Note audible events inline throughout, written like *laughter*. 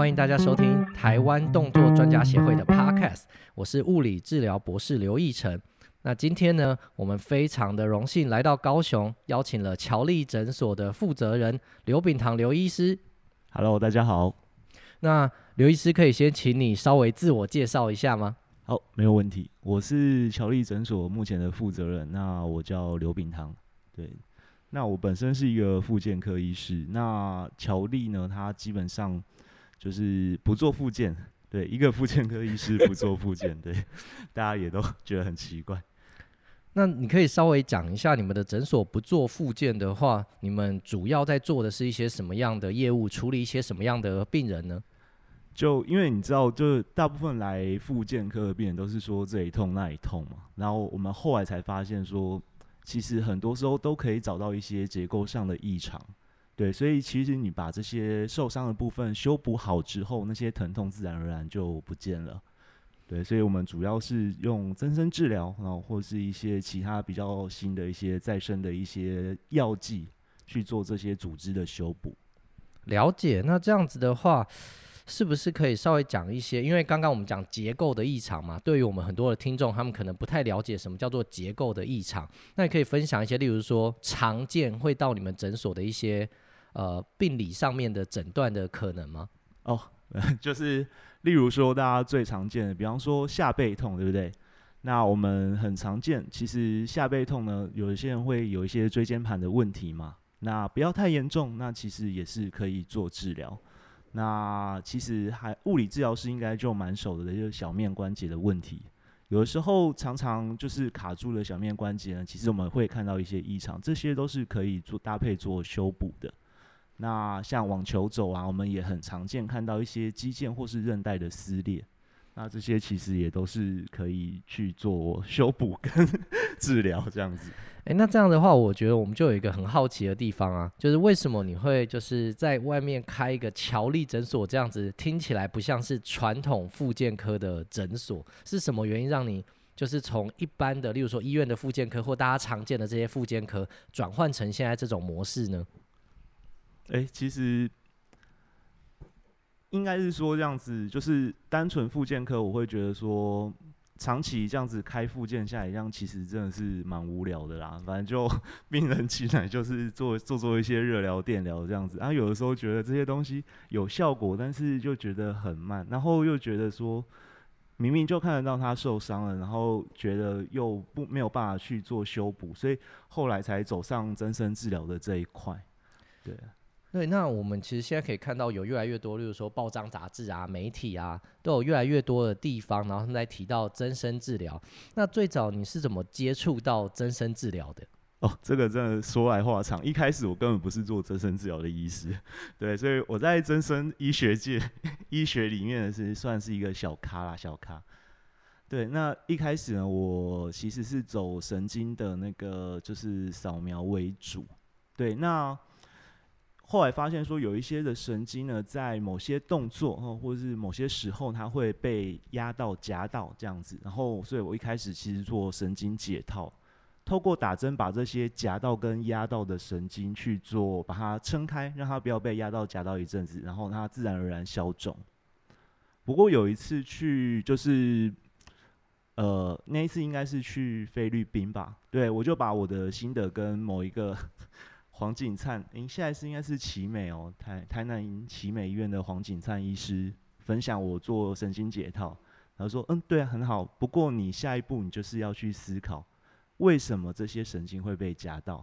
欢迎大家收听台湾动作专家协会的 Podcast，我是物理治疗博士刘义成。那今天呢，我们非常的荣幸来到高雄，邀请了乔力诊所的负责人刘炳堂刘医师。Hello，大家好。那刘医师可以先请你稍微自我介绍一下吗？好，没有问题。我是乔力诊所目前的负责人，那我叫刘炳堂。对，那我本身是一个复健科医师。那乔力呢，他基本上就是不做复健。对，一个复健科医师不做复健，对，*laughs* 大家也都觉得很奇怪。那你可以稍微讲一下，你们的诊所不做复健的话，你们主要在做的是一些什么样的业务，处理一些什么样的病人呢？就因为你知道，就是大部分来复健科的病人都是说这里痛那里痛嘛，然后我们后来才发现说，其实很多时候都可以找到一些结构上的异常，对，所以其实你把这些受伤的部分修补好之后，那些疼痛自然而然就不见了。对，所以我们主要是用增生治疗，然后或是一些其他比较新的一些再生的一些药剂去做这些组织的修补。了解，那这样子的话，是不是可以稍微讲一些？因为刚刚我们讲结构的异常嘛，对于我们很多的听众，他们可能不太了解什么叫做结构的异常。那你可以分享一些，例如说常见会到你们诊所的一些呃病理上面的诊断的可能吗？哦，*laughs* 就是。例如说，大家最常见的，比方说下背痛，对不对？那我们很常见，其实下背痛呢，有一些人会有一些椎间盘的问题嘛。那不要太严重，那其实也是可以做治疗。那其实还物理治疗师应该就蛮熟的，就是小面关节的问题。有的时候常常就是卡住了小面关节呢，其实我们会看到一些异常，这些都是可以做搭配做修补的。那像网球肘啊，我们也很常见看到一些肌腱或是韧带的撕裂，那这些其实也都是可以去做修补跟 *laughs* 治疗这样子。诶，那这样的话，我觉得我们就有一个很好奇的地方啊，就是为什么你会就是在外面开一个乔力诊所这样子，听起来不像是传统复健科的诊所，是什么原因让你就是从一般的，例如说医院的复健科或大家常见的这些复健科，转换成现在这种模式呢？哎、其实应该是说这样子，就是单纯复健科，我会觉得说，长期这样子开复健下来，这样其实真的是蛮无聊的啦。反正就 *laughs* 病人进来就是做做做一些热疗、电疗这样子，然后有的时候觉得这些东西有效果，但是就觉得很慢，然后又觉得说，明明就看得到他受伤了，然后觉得又不没有办法去做修补，所以后来才走上增生治疗的这一块，对。对，那我们其实现在可以看到有越来越多，例如说报章杂志啊、媒体啊，都有越来越多的地方，然后他们在提到增生治疗。那最早你是怎么接触到增生治疗的？*laughs* 哦，这个真的说来话长。一开始我根本不是做增生治疗的医师，*laughs* 对，所以我在增生医学界、*laughs* 医学里面是算是一个小咖啦，小咖。对，那一开始呢，我其实是走神经的那个就是扫描为主。对，那。后来发现说，有一些的神经呢，在某些动作或者是某些时候，它会被压到、夹到这样子。然后，所以我一开始其实做神经解套，透过打针把这些夹到跟压到的神经去做，把它撑开，让它不要被压到、夹到一阵子，然后它自然而然消肿。不过有一次去，就是呃，那一次应该是去菲律宾吧？对，我就把我的心得跟某一个。黄景灿，您现在是应该是奇美哦，台台南奇美医院的黄景灿医师分享我做神经解套，然后说，嗯，对，很好。不过你下一步你就是要去思考，为什么这些神经会被夹到？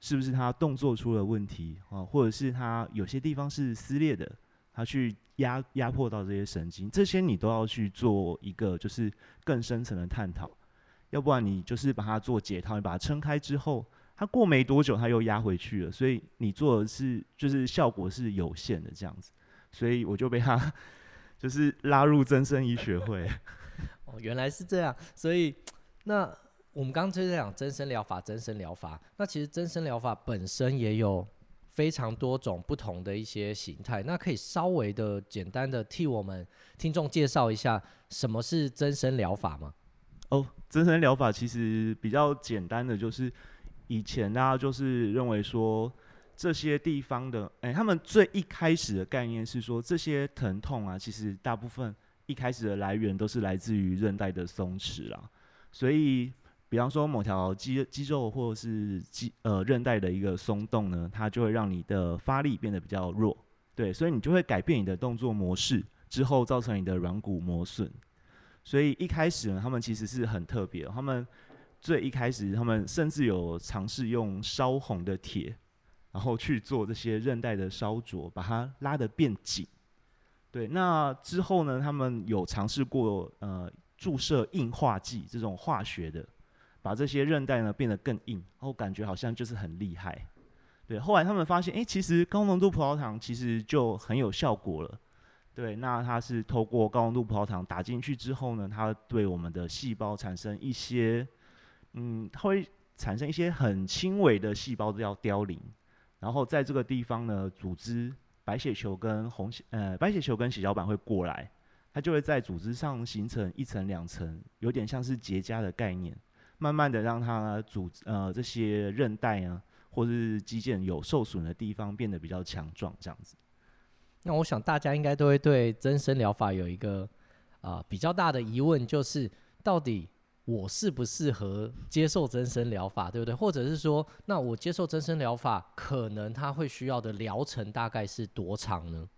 是不是他动作出了问题啊？或者是他有些地方是撕裂的，他去压压迫到这些神经？这些你都要去做一个就是更深层的探讨，要不然你就是把它做解套，你把它撑开之后。他过没多久，他又压回去了，所以你做的是就是效果是有限的这样子，所以我就被他 *laughs* 就是拉入增生医学会。*laughs* 哦，原来是这样，所以那我们刚刚就在讲增生疗法，增生疗法，那其实增生疗法本身也有非常多种不同的一些形态，那可以稍微的简单的替我们听众介绍一下什么是增生疗法吗？哦，增生疗法其实比较简单的就是。以前大家就是认为说，这些地方的，哎，他们最一开始的概念是说，这些疼痛啊，其实大部分一开始的来源都是来自于韧带的松弛啦。所以，比方说某条肌肌肉或者是肌呃韧带的一个松动呢，它就会让你的发力变得比较弱。对，所以你就会改变你的动作模式，之后造成你的软骨磨损。所以一开始呢，他们其实是很特别，他们最一开始，他们甚至有尝试用烧红的铁，然后去做这些韧带的烧灼，把它拉得变紧。对，那之后呢，他们有尝试过呃注射硬化剂这种化学的，把这些韧带呢变得更硬，然后感觉好像就是很厉害。对，后来他们发现，哎，其实高浓度葡萄糖其实就很有效果了。对，那它是透过高浓度葡萄糖打进去之后呢，它对我们的细胞产生一些，嗯，它会产生一些很轻微的细胞都要凋零，然后在这个地方呢，组织白血球跟红血呃白血球跟血小板会过来，它就会在组织上形成一层两层，有点像是结痂的概念，慢慢的让它组呃这些韧带啊。或是肌腱有受损的地方变得比较强壮，这样子。那我想大家应该都会对增生疗法有一个啊、比较大的疑问，就是到底我适不适合接受增生疗法，对不对？或者是说，那我接受增生疗法，可能它会需要的疗程大概是多长呢？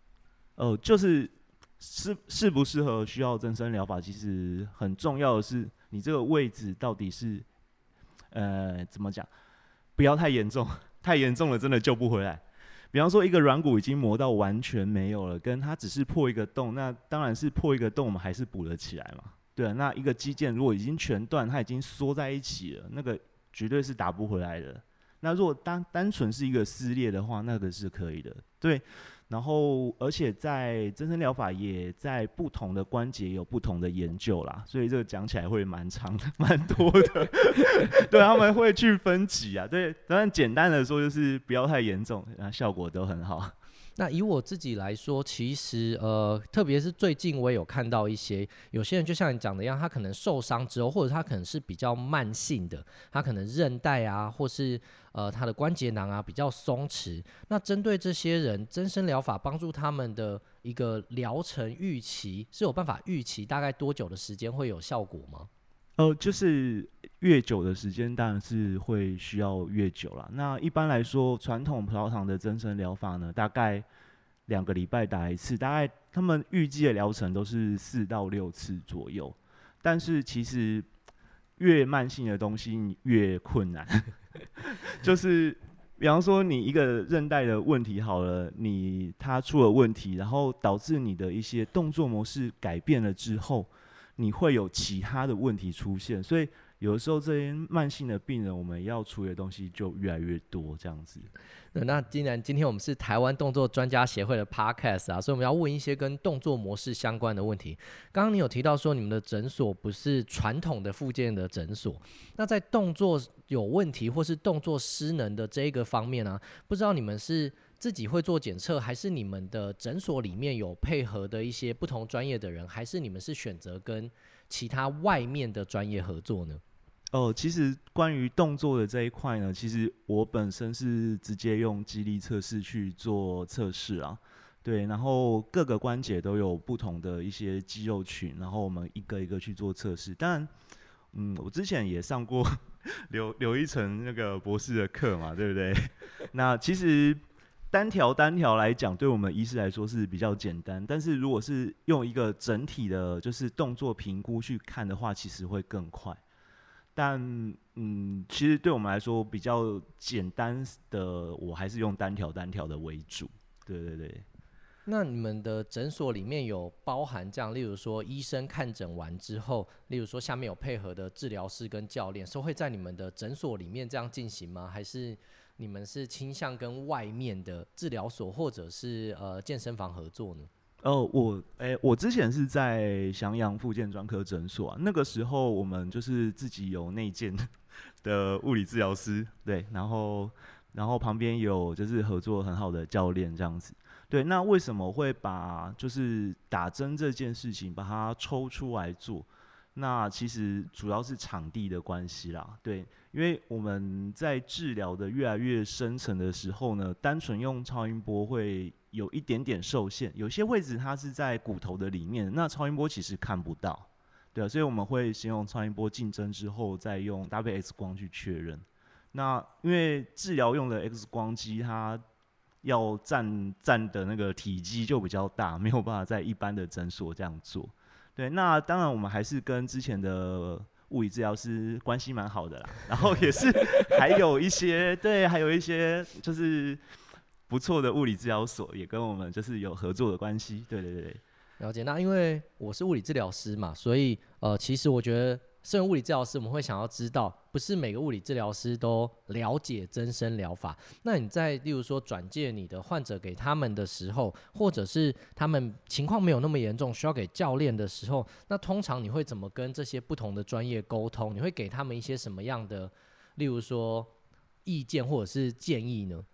呃，就是适适不适合需要增生疗法，其实很重要的是你这个位置到底是呃怎么讲？不要太严重，太严重了真的救不回来。比方说，一个软骨已经磨到完全没有了，跟它只是破一个洞，那当然是破一个洞，我们还是补得起来嘛。对，那一个肌腱如果已经全断，它已经缩在一起了，那个绝对是打不回来的。那如果单单纯是一个撕裂的话，那个是可以的。对。然后，而且在增生疗法也在不同的关节有不同的研究啦，所以这个讲起来会蛮长的，*laughs* 蛮多的。*laughs* 对，他们会去分级啊。对，当然简单的说就是不要太严重，那效果都很好。那以我自己来说，其实呃，特别是最近我也有看到一些有些人，就像你讲的一样，他可能受伤之后，或者他可能是比较慢性的，他可能韧带啊，或是呃他的关节囊啊比较松弛。那针对这些人，增生疗法帮助他们的一个疗程预期是有办法预期大概多久的时间会有效果吗？呃，就是越久的时间，当然是会需要越久了。那一般来说，传统葡萄糖的增生疗法呢，大概两个礼拜打一次，大概他们预计的疗程都是四到六次左右。但是其实越慢性的东西越困难，*laughs* 就是比方说你一个韧带的问题好了，你它出了问题，然后导致你的一些动作模式改变了之后。你会有其他的问题出现，所以有的时候这些慢性的病人，我们要处理的东西就越来越多，这样子。那既然今天我们是台湾动作专家协会的 Podcast 啊，所以我们要问一些跟动作模式相关的问题。刚刚你有提到说你们的诊所不是传统的复健的诊所，那在动作有问题或是动作失能的这一个方面呢、不知道你们是？自己会做检测，还是你们的诊所里面有配合的一些不同专业的人，还是你们是选择跟其他外面的专业合作呢？哦，其实关于动作的这一块呢，其实我本身是直接用肌力测试去做测试啊。对，然后各个关节都有不同的一些肌肉群，然后我们一个一个去做测试。当然，嗯，我之前也上过 *laughs* 刘刘一成那个博士的课嘛，对不对？*laughs* 那其实。单条单条来讲，对我们医师来说是比较简单。但是如果是用一个整体的，就是动作评估去看的话，其实会更快。但嗯，其实对我们来说比较简单的，我还是用单条单条的为主。对对对。那你们的诊所里面有包含这样，例如说医生看诊完之后，例如说下面有配合的治疗师跟教练，是会在你们的诊所里面这样进行吗？还是？你们是倾向跟外面的治疗所或者是呃健身房合作呢？哦，我诶、我之前是在翔阳复健专科诊所啊，那个时候我们就是自己有内建的物理治疗师，对，然后然后旁边有就是合作很好的教练这样子，对，那为什么会把就是打针这件事情把它抽出来做？那其实主要是场地的关系啦，对。因为我们在治疗的越来越深层的时候呢，单纯用超音波会有一点点受限，有些位置它是在骨头的里面，那超音波其实看不到，对啊，所以我们会先用超音波竞争之后，再用搭配 X 光去确认。那因为治疗用的 X 光机，它要占占的那个体积就比较大，没有办法在一般的诊所这样做。对，那当然我们还是跟之前的物理治疗师关系蛮好的啦，*laughs* 然后也是还有一些 *laughs* 对，还有一些就是不错的物理治疗所也跟我们就是有合作的关系。对对对，了解。那因为我是物理治疗师嘛，所以呃，其实我觉得。身为物理治疗师，我们会想要知道，不是每个物理治疗师都了解增生疗法。那你在例如说转介你的患者给他们的时候，或者是他们情况没有那么严重，需要给教练的时候，那通常你会怎么跟这些不同的专业沟通？你会给他们一些什么样的，例如说意见或者是建议呢？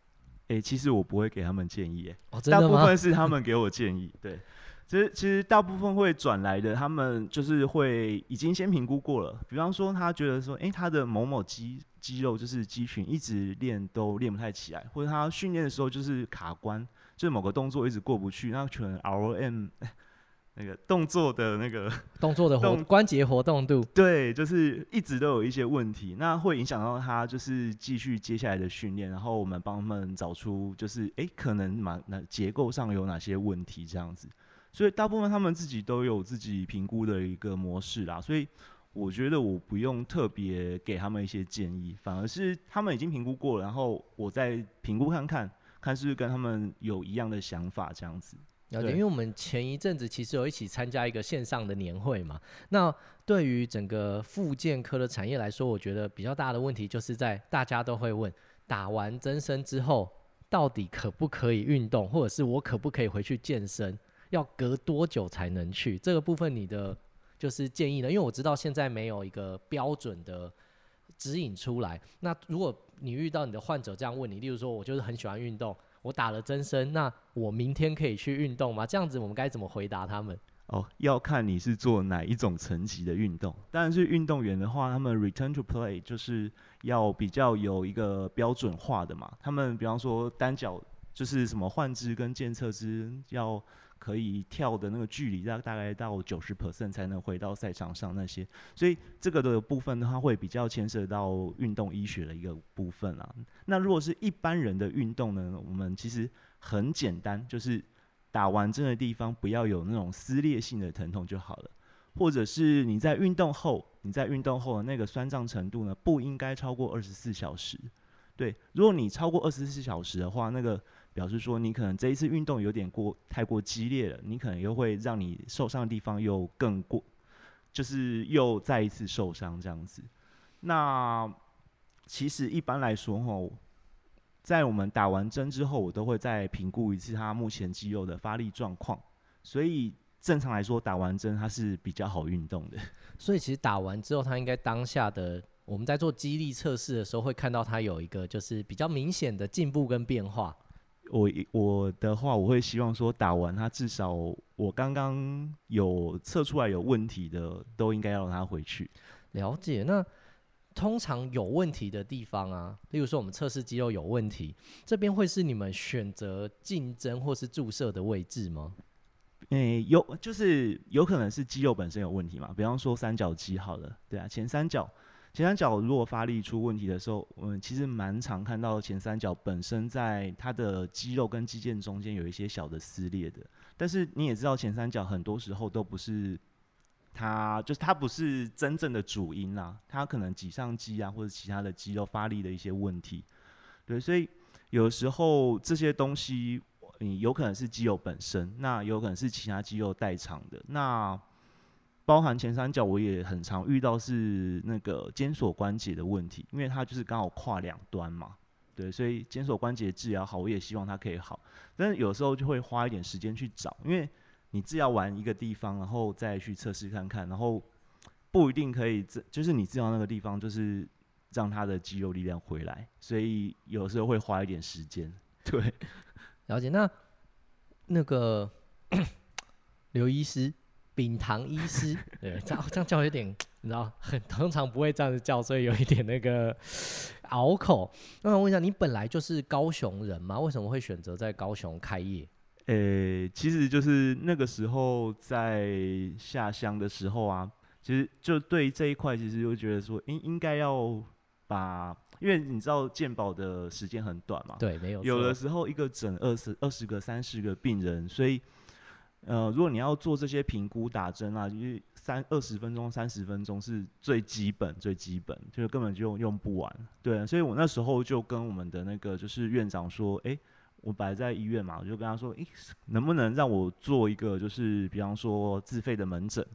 诶、欸，其实我不会给他们建议，诶、哦，真的吗？大部分是他们给我建议，对。其实，其实大部分会转来的，他们就是会已经先评估过了。比方说，他觉得说，诶、欸，他的某某肌肌肉就是肌群一直练都练不太起来，或者他训练的时候就是卡关，就是某个动作一直过不去，那可能 ROM *laughs* 那个动作的那个动作的活关节活动度，对，就是一直都有一些问题，那会影响到他就是继续接下来的训练。然后我们帮他们找出就是，诶、欸，可能嘛，那结构上有哪些问题这样子。所以大部分他们自己都有自己评估的一个模式啦，所以我觉得我不用特别给他们一些建议，反而是他们已经评估过了，然后我再评估看看，看是不是跟他们有一样的想法这样子。了解，因为我们前一阵子其实有一起参加一个线上的年会嘛，那对于整个复健科的产业来说，我觉得比较大的问题就是在大家都会问，打完增生之后到底可不可以运动，或者是我可不可以回去健身？要隔多久才能去？这个部分你的就是建议呢？因为我知道现在没有一个标准的指引出来。那如果你遇到你的患者这样问你，例如说我就是很喜欢运动，我打了增生，那我明天可以去运动吗？这样子我们该怎么回答他们？哦，要看你是做哪一种层级的运动。当然是运动员的话，他们 return to play 就是要比较有一个标准化的嘛。他们比方说单脚就是什么换肢跟健侧肢要。可以跳的那个距离，大大概到九十 percent 才能回到赛场上那些，所以这个的部分的话，会比较牵涉到运动医学的一个部分啦。那如果是一般人的运动呢，我们其实很简单，就是打完针的地方不要有那种撕裂性的疼痛就好了，或者是你在运动后，你在运动后的那个酸胀程度呢，不应该超过二十四小时。对，如果你超过二十四小时的话，那个。表示说，你可能这一次运动有点过太过激烈了，你可能又会让你受伤的地方又更过，就是又再一次受伤这样子。那其实一般来说吼，在我们打完针之后，我都会再评估一次他目前肌肉的发力状况。所以正常来说，打完针它是比较好运动的。所以其实打完之后，他应该当下的我们在做肌力测试的时候，会看到他有一个就是比较明显的进步跟变化。我我的话，我会希望说打完他至少我刚刚有测出来有问题的，都应该要让他回去。了解。那通常有问题的地方啊，例如说我们测试肌肉有问题，这边会是你们选择竞争或是注射的位置吗？诶、欸，有，就是有可能是肌肉本身有问题嘛。比方说三角肌好了，对啊，前三角。前三角如果发力出问题的时候，我们其实蛮常看到前三角本身在它的肌肉跟肌腱中间有一些小的撕裂的。但是你也知道，前三角很多时候都不是它，就是它不是真正的主因啦，它可能棘上肌啊或者其他的肌肉发力的一些问题。对，所以有时候这些东西，嗯，有可能是肌肉本身，那有可能是其他肌肉代偿的。那包含前三角，我也很常遇到是那个肩锁关节的问题，因为它就是刚好跨两端嘛，对，所以肩锁关节治疗好，我也希望它可以好，但是有时候就会花一点时间去找，因为你治疗完一个地方，然后再去测试看看，然后不一定可以治，就是你治疗那个地方，就是让它的肌肉力量回来，所以有时候会花一点时间。对，了解。那那个 *coughs* 刘医师。丙堂医师，*laughs* 对，这样这样叫有点你知道，很通常不会这样子叫，所以有一点那个拗口。那我问一下，你本来就是高雄人吗？为什么会选择在高雄开业？呃、欸，其实就是那个时候在下乡的时候啊，其实就对这一块，其实就觉得说，应应该要把，因为你知道健保的时间很短嘛，对，没有，有的时候一个诊二十二十个、三十个病人，所以，呃，如果你要做这些评估、打针啊，就是三二十分钟、三十分钟是最基本、最基本，就是根本就用不完，对，所以我那时候就跟我们的那个就是院长说，哎、欸。我本来在医院嘛，我就跟他说：“诶，能不能让我做一个，就是比方说自费的门诊？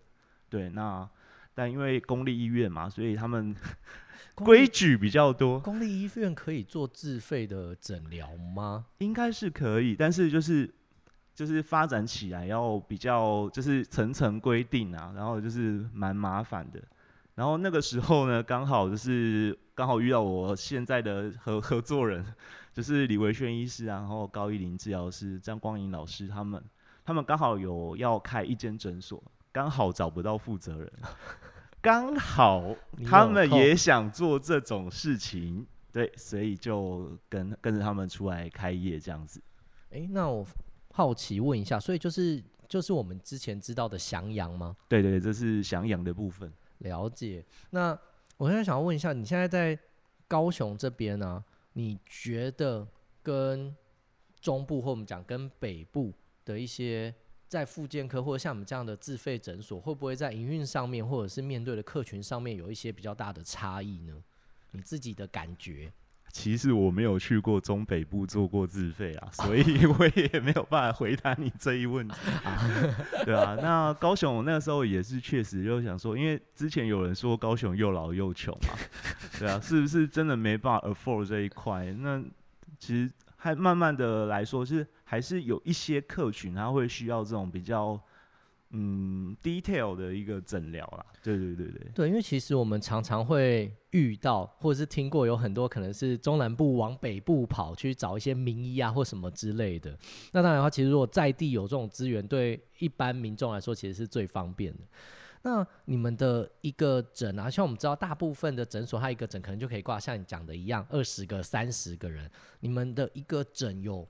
对，那但因为公立医院嘛，所以他们规矩比较多。公立医院可以做自费的诊疗吗？应该是可以，但是就是就是发展起来要比较就是层层规定啊，然后就是蛮麻烦的。然后那个时候呢，刚好就是刚好遇到我现在的合合作人。”就是李维轩医师，然后高一林治疗师、张光颖老师他们，他们刚好有要开一间诊所，刚好找不到负责人，*laughs* 刚好他们也想做这种事情，对，所以就跟跟着他们出来开业这样子。哎，那我好奇问一下，所以就是就是我们之前知道的翔阳吗？对对，这是翔阳的部分。了解。那我现在想要问一下，你现在在高雄这边呢、啊？你觉得跟中部或我们讲跟北部的一些在复健科或者像我们这样的自费诊所，会不会在营运上面或者是面对的客群上面有一些比较大的差异呢？你自己的感觉？其实我没有去过中北部做过自费啊，*laughs* 所以我也没有办法回答你这一问题。对啊，那高雄那个时候也是确实就想说，因为之前有人说高雄又老又穷嘛，对啊，是不是真的没办法 afford 这一块？那其实还慢慢的来说，是还是有一些客群他会需要这种比较。嗯，detail 的一个诊疗啦，对对对对，对，因为其实我们常常会遇到，或者是听过有很多可能是中南部往北部跑去找一些名医啊或什么之类的。那当然的话，其实如果在地有这种资源，对一般民众来说其实是最方便的。那你们的一个诊啊，像我们知道大部分的诊所，它一个诊可能就可以挂像你讲的一样，二十个、三十个人。你们的一个诊有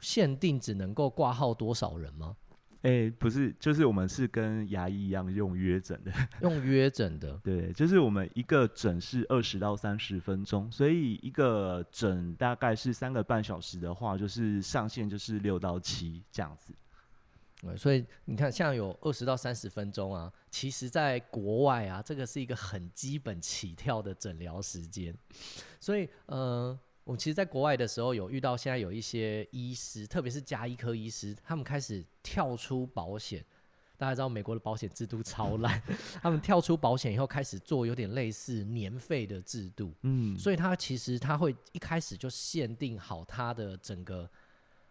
限定只能够挂号多少人吗？哎、欸，不是，就是我们是跟牙医一样用约诊的，*laughs* 用约诊的，对，就是我们一个诊是二十到三十分钟，所以一个诊大概是三个半小时的话，就是上限就是六到七这样子。对，所以你看，像有二十到三十分钟啊，其实在国外啊，这个是一个很基本起跳的诊疗时间，所以，嗯、呃。我其实，在国外的时候，有遇到现在有一些医师，特别是加医科医师，他们开始跳出保险。大家知道美国的保险制度超烂，他们跳出保险以后，开始做有点类似年费的制度。嗯，所以他其实他会一开始就限定好他的整个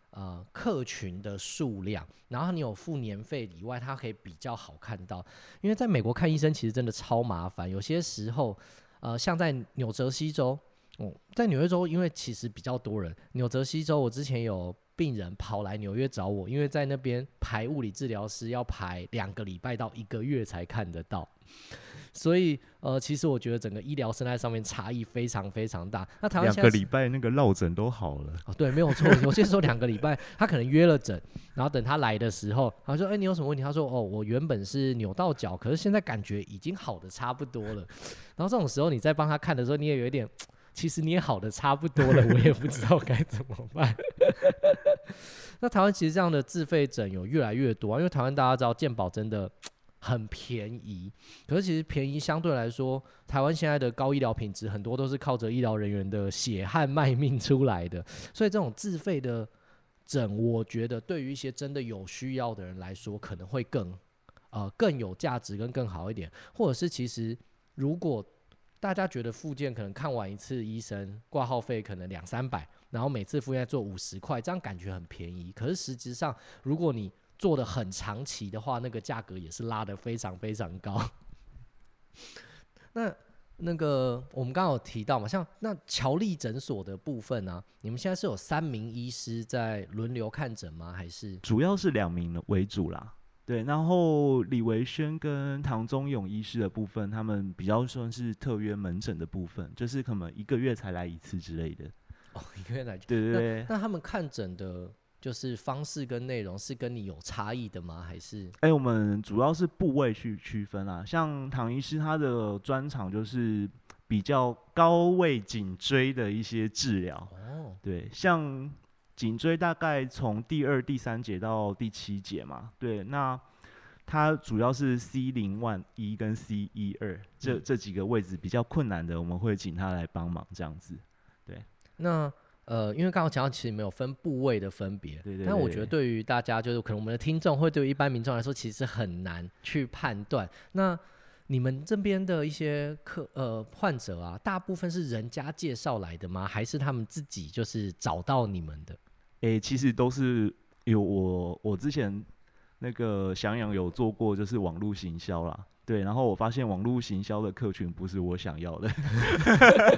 呃客群的数量，然后你有付年费以外，他可以比较好看到。因为在美国看医生其实真的超麻烦，有些时候呃，像在纽泽西州。哦，在纽约州，因为其实比较多人。纽泽西州，我之前有病人跑来纽约找我，因为在那边排物理治疗师要排两个礼拜到一个月才看得到。*laughs* 所以，呃，其实我觉得整个医疗生态上面差异非常非常大。那台湾两个礼拜那个落诊都好了。哦，对，没有错。有些时候两个礼拜，他可能约了诊，然后等他来的时候，他说：“哎，你有什么问题？”他说：“哦，我原本是扭到脚，可是现在感觉已经好的差不多了。”然后这种时候，你在帮他看的时候，你也有一点。其实你也好的差不多了，我也不知道该怎么办。*laughs* 那台湾其实这样的自费诊有越来越多啊，因为台湾大家知道健保真的很便宜，可是其实便宜相对来说，台湾现在的高医疗品质很多都是靠着医疗人员的血汗卖命出来的，所以这种自费的诊，我觉得对于一些真的有需要的人来说，可能会更呃更有价值跟更好一点，或者是其实如果。大家觉得复健可能看完一次医生挂号费可能两三百，然后每次复健做五十块，这样感觉很便宜。可是实质上，如果你做的很长期的话，那个价格也是拉得非常非常高。*laughs* 那那个我们刚刚有提到嘛，像那乔丽诊所的部分呢、啊，你们现在是有三名医师在轮流看诊吗？还是主要是两名为主啦？对，然后李维轩跟唐宗勇医师的部分，他们比较算是特约门诊的部分，就是可能一个月才来一次之类的。*laughs* 哦，一个月来。对对对。那，那他们看诊的，就是方式跟内容是跟你有差异的吗？还是？哎、欸，我们主要是部位去区分啊。像唐医师他的专长就是比较高位颈椎的一些治疗。哦。对，像。颈椎大概从第二、第三节到第七节嘛，对，那它主要是 C 零万一跟 C 一二这这几个位置比较困难的，我们会请他来帮忙这样子。对，那呃，因为刚刚讲到其实没有分部位的分别，对对。但我觉得对于大家就是可能我们的听众会对于一般民众来说，其实很难去判断。那你们这边的一些客呃患者啊，大部分是人家介绍来的吗？还是他们自己就是找到你们的？诶、欸，其实都是有我，我之前那个翔阳有做过，就是网络行销啦，对，然后我发现网络行销的客群不是我想要的，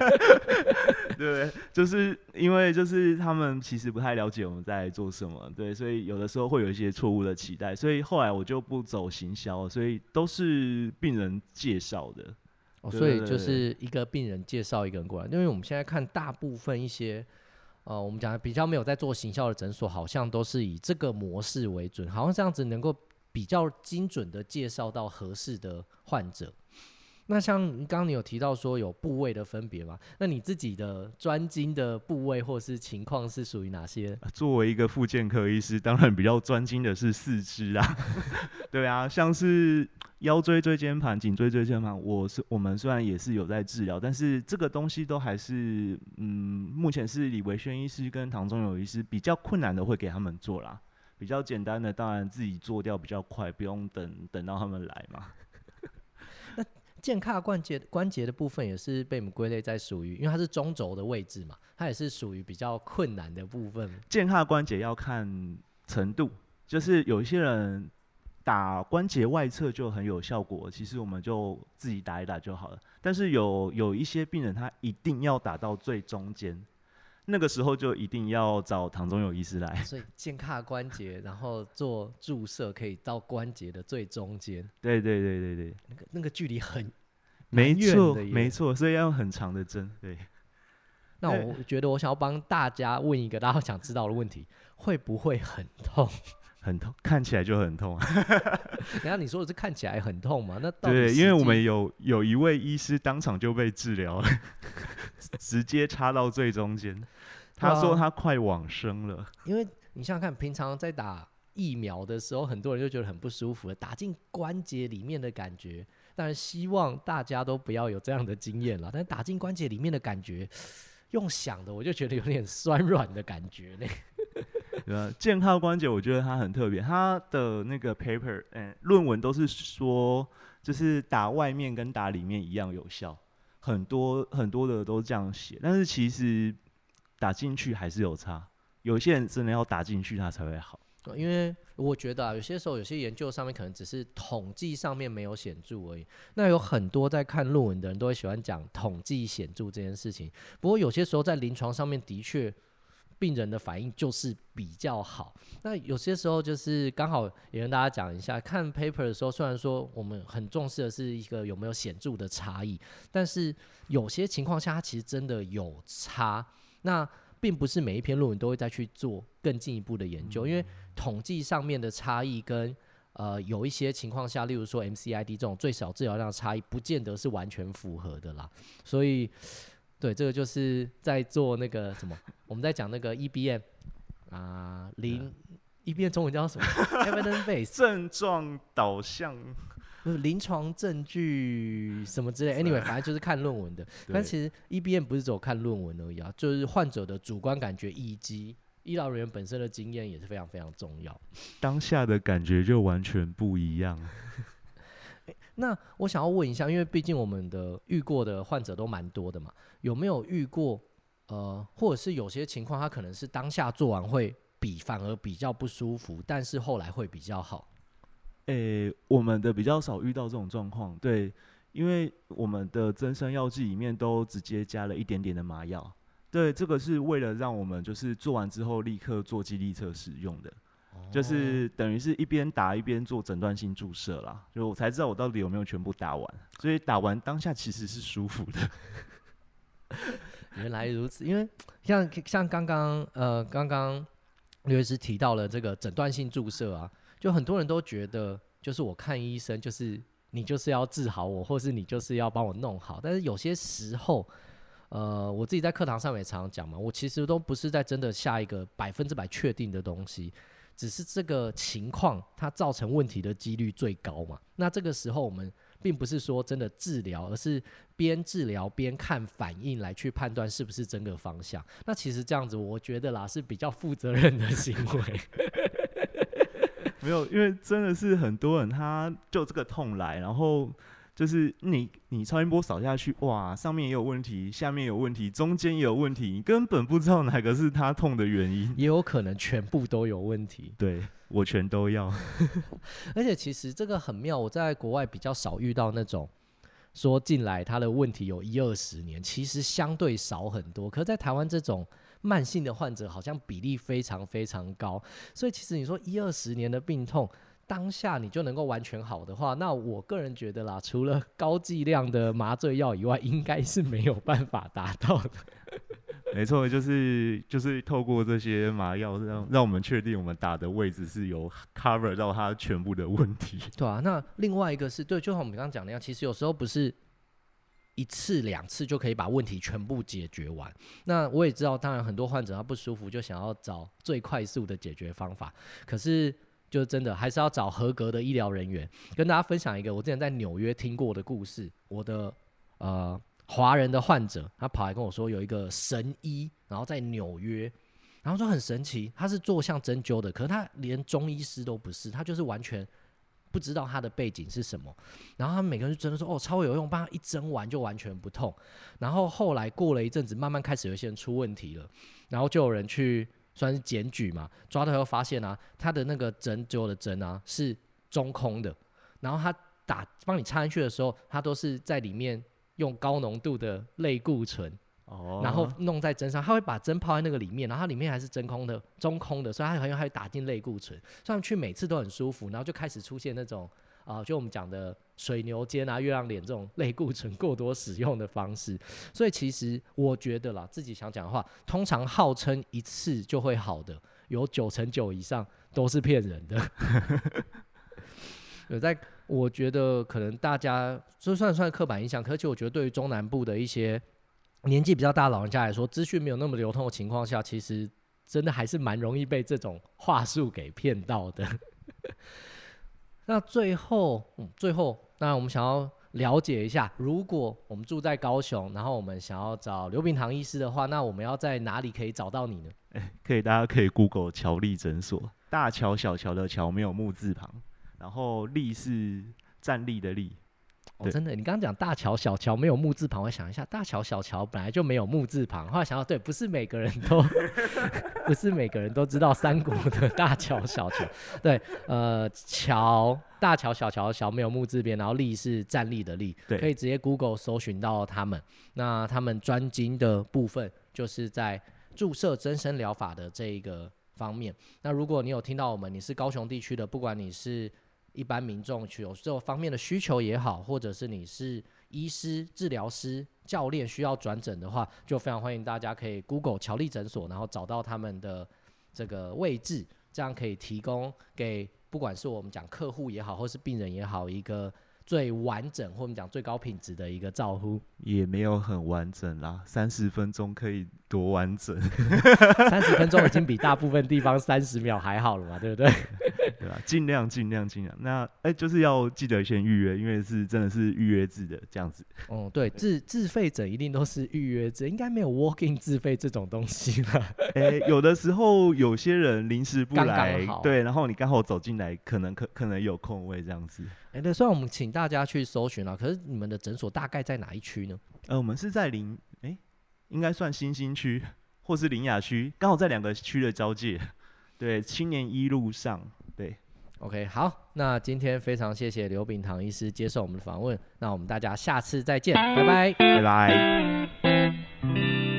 *laughs* 对，就是因为就是他们其实不太了解我们在做什么，对，所以有的时候会有一些错误的期待，所以后来我就不走行销，所以都是病人介绍的，哦，所以就是一个病人介绍一个人过来，因为我们现在看大部分一些。呃，我们讲比较没有在做行销的诊所，好像都是以这个模式为准，好像这样子能够比较精准的介绍到合适的患者。那像刚刚你有提到说有部位的分别吗？那你自己的专精的部位或是情况是属于哪些？作为一个复健科医师，当然比较专精的是四肢啊。*laughs* 对啊，像是腰椎椎间盘、颈椎椎间盘，我是我们虽然也是有在治疗，但是这个东西都还是嗯，目前是李维轩医师跟唐宗友医师比较困难的，会给他们做啦。比较简单的，当然自己做掉比较快，不用等等到他们来嘛。健胯关节关节的部分也是被我们归类在属于，因为它是中轴的位置嘛，它也是属于比较困难的部分。健胯关节要看程度，就是有一些人打关节外侧就很有效果，其实我们就自己打一打就好了。但是有有一些病人他一定要打到最中间。那个时候就一定要找唐宗友医师来，*laughs* 所以健胯关节，然后做注射可以到关节的最中间。对对对对对，那个那个距离很，没错没错，所以要用很长的针。对，那我觉得我想要帮大家问一个大家想知道的问题，会不会很痛？很痛，看起来就很痛。*laughs* 等下你说的是看起来很痛吗？那对，因为我们有有一位医师当场就被治疗了，*laughs* 直接插到最中间。他说他快往生了。因为你想想看，平常在打疫苗的时候，很多人就觉得很不舒服了，打进关节里面的感觉。当然希望大家都不要有这样的经验了。但是打进关节里面的感觉，用想的我就觉得有点酸软的感觉呢。对啊，健康关节我觉得它很特别，它的那个 paper，嗯，论文都是说，就是打外面跟打里面一样有效，很多很多的都这样写，但是其实打进去还是有差，有些人真的要打进去它才会好。因为我觉得啊，有些时候有些研究上面可能只是统计上面没有显著而已，那有很多在看论文的人都会喜欢讲统计显著这件事情，不过有些时候在临床上面的确。病人的反应就是比较好。那有些时候就是刚好也跟大家讲一下，看 paper 的时候，虽然说我们很重视的是一个有没有显著的差异，但是有些情况下它其实真的有差。那并不是每一篇论文都会再去做更进一步的研究，因为统计上面的差异跟呃有一些情况下，例如说 MCID 这种最小治疗量的差异，不见得是完全符合的啦。所以。对，这个就是在做那个什么，我们在讲那个 EBM 啊，临 EBM 中文叫什么？Evidence Base 症状导向，不是临床证据什么之类。Anyway，反正就是看论文的。*laughs* 但其实 EBM 不是只有看论文而已啊，就是患者的主观感觉以及医疗人员本身的经验也是非常非常重要。当下的感觉就完全不一样。那我想要问一下，因为毕竟我们的遇过的患者都蛮多的嘛，有没有遇过呃，或者是有些情况，他可能是当下做完会比反而比较不舒服，但是后来会比较好？诶、我们的比较少遇到这种状况，对，因为我们的增生药剂里面都直接加了一点点的麻药，对，这个是为了让我们就是做完之后立刻做肌力测试用的。就是等于是一边打一边做诊断性注射啦，就我才知道我到底有没有全部打完，所以打完当下其实是舒服的。*laughs* 原来如此，因为像像刚刚呃刚刚刘医师提到了这个诊断性注射啊，就很多人都觉得就是我看医生就是你就是要治好我，或是你就是要帮我弄好，但是有些时候。呃，我自己在课堂上也常常讲嘛，我其实都不是在真的下一个百分之百确定的东西，只是这个情况它造成问题的几率最高嘛。那这个时候我们并不是说真的治疗，而是边治疗边看反应来去判断是不是真的方向。那其实这样子，我觉得啦是比较负责任的行为。*laughs* 没有，因为真的是很多人他就这个痛来，然后。就是你，你超音波扫下去，哇，上面也有问题，下面有问题，中间也有问题，你根本不知道哪个是他痛的原因，也有可能全部都有问题。对，我全都要。*laughs* 而且其实这个很妙，我在国外比较少遇到那种说进来他的问题有一二十年，其实相对少很多。可是在台湾这种慢性的患者好像比例非常非常高，所以其实你说一二十年的病痛。当下你就能够完全好的话，*laughs* 那我个人觉得啦，除了高剂量的麻醉药以外，应该是没有办法达到的。*laughs* 没错，就是就是透过这些麻药，让让我们确定我们打的位置是有 cover 到它全部的问题。*laughs* 对啊，那另外一个是对，就像我们刚刚讲的一样，其实有时候不是一次两次就可以把问题全部解决完。那我也知道，当然很多患者他不舒服，就想要找最快速的解决方法，可是。就是真的还是要找合格的医疗人员，跟大家分享一个我之前在纽约听过的故事。我的呃华人的患者，他跑来跟我说有一个神医，然后在纽约，然后说很神奇，他是做像针灸的，可是他连中医师都不是，他就是完全不知道他的背景是什么。然后他们每个人就真的说哦超有用，帮他一针完就完全不痛。然后后来过了一阵子，慢慢开始有些人出问题了，然后就有人去。算是检举嘛，抓到以后发现啊，他的那个针灸的针啊是中空的，然后他打帮你插进去的时候，他都是在里面用高浓度的类固醇，哦，然后弄在针上，他会把针泡在那个里面，然后它里面还是真空的，中空的，所以他很有还会打进类固醇，上去每次都很舒服，然后就开始出现那种。啊，就我们讲的水牛肩啊、月亮脸这种类固醇过多使用的方式，所以其实我觉得啦，自己想讲的话，通常号称一次就会好的，有九成九以上都是骗人的。*laughs* 有在，我觉得可能大家就算算刻板印象，可是我觉得对于中南部的一些年纪比较大的老人家来说，资讯没有那么流通的情况下，其实真的还是蛮容易被这种话术给骗到的。那最后，嗯，最后，那我们想要了解一下，如果我们住在高雄，然后我们想要找刘炳堂医师的话，那我们要在哪里可以找到你呢？欸，可以，大家可以 Google 乔立诊所，大乔小乔的乔没有木字旁，然后立是站立的立。哦，真的，你刚刚讲大桥小桥没有木字旁，我想一下，大桥小桥本来就没有木字旁。后来想到，对，不是每个人都，*laughs* 不是每个人都知道三国的大桥小桥。对，呃，桥大桥小桥桥没有木字边，然后立是站立的立，可以直接 Google 搜寻到他们。那他们专精的部分就是在注射增生疗法的这一个方面。那如果你有听到我们，你是高雄地区的，不管你是。一般民众去有这方面的需求也好，或者是你是医师、治疗师、教练需要转诊的话，就非常欢迎大家可以 Google 乔立诊所，然后找到他们的这个位置，这样可以提供给不管是我们讲客户也好，或是病人也好，一个最完整或我们讲最高品质的一个照护。也没有很完整啦，三十分钟可以多完整？*laughs* 三十分钟已经比大部分地方三十秒还好了嘛，对不对？*laughs* 对吧？尽量尽量尽量。那哎、欸，就是要记得先预约，因为是真的是预约制的这样子。哦，对，自自费者一定都是预约制，应该没有 walking 自费这种东西了。哎、欸，有的时候有些人临时不来，对，然后你刚好走进来，可能可可能有空位这样子。哎、欸，对，虽然我们请大家去搜寻了，可是你们的诊所大概在哪一区呢？呃，我们是在林，应该算新兴区或是林雅区，刚好在两个区的交界。对，青年一路上。对，OK，好，那今天非常谢谢刘炳堂医师接受我们的访问，那我们大家下次再见，拜拜，拜拜。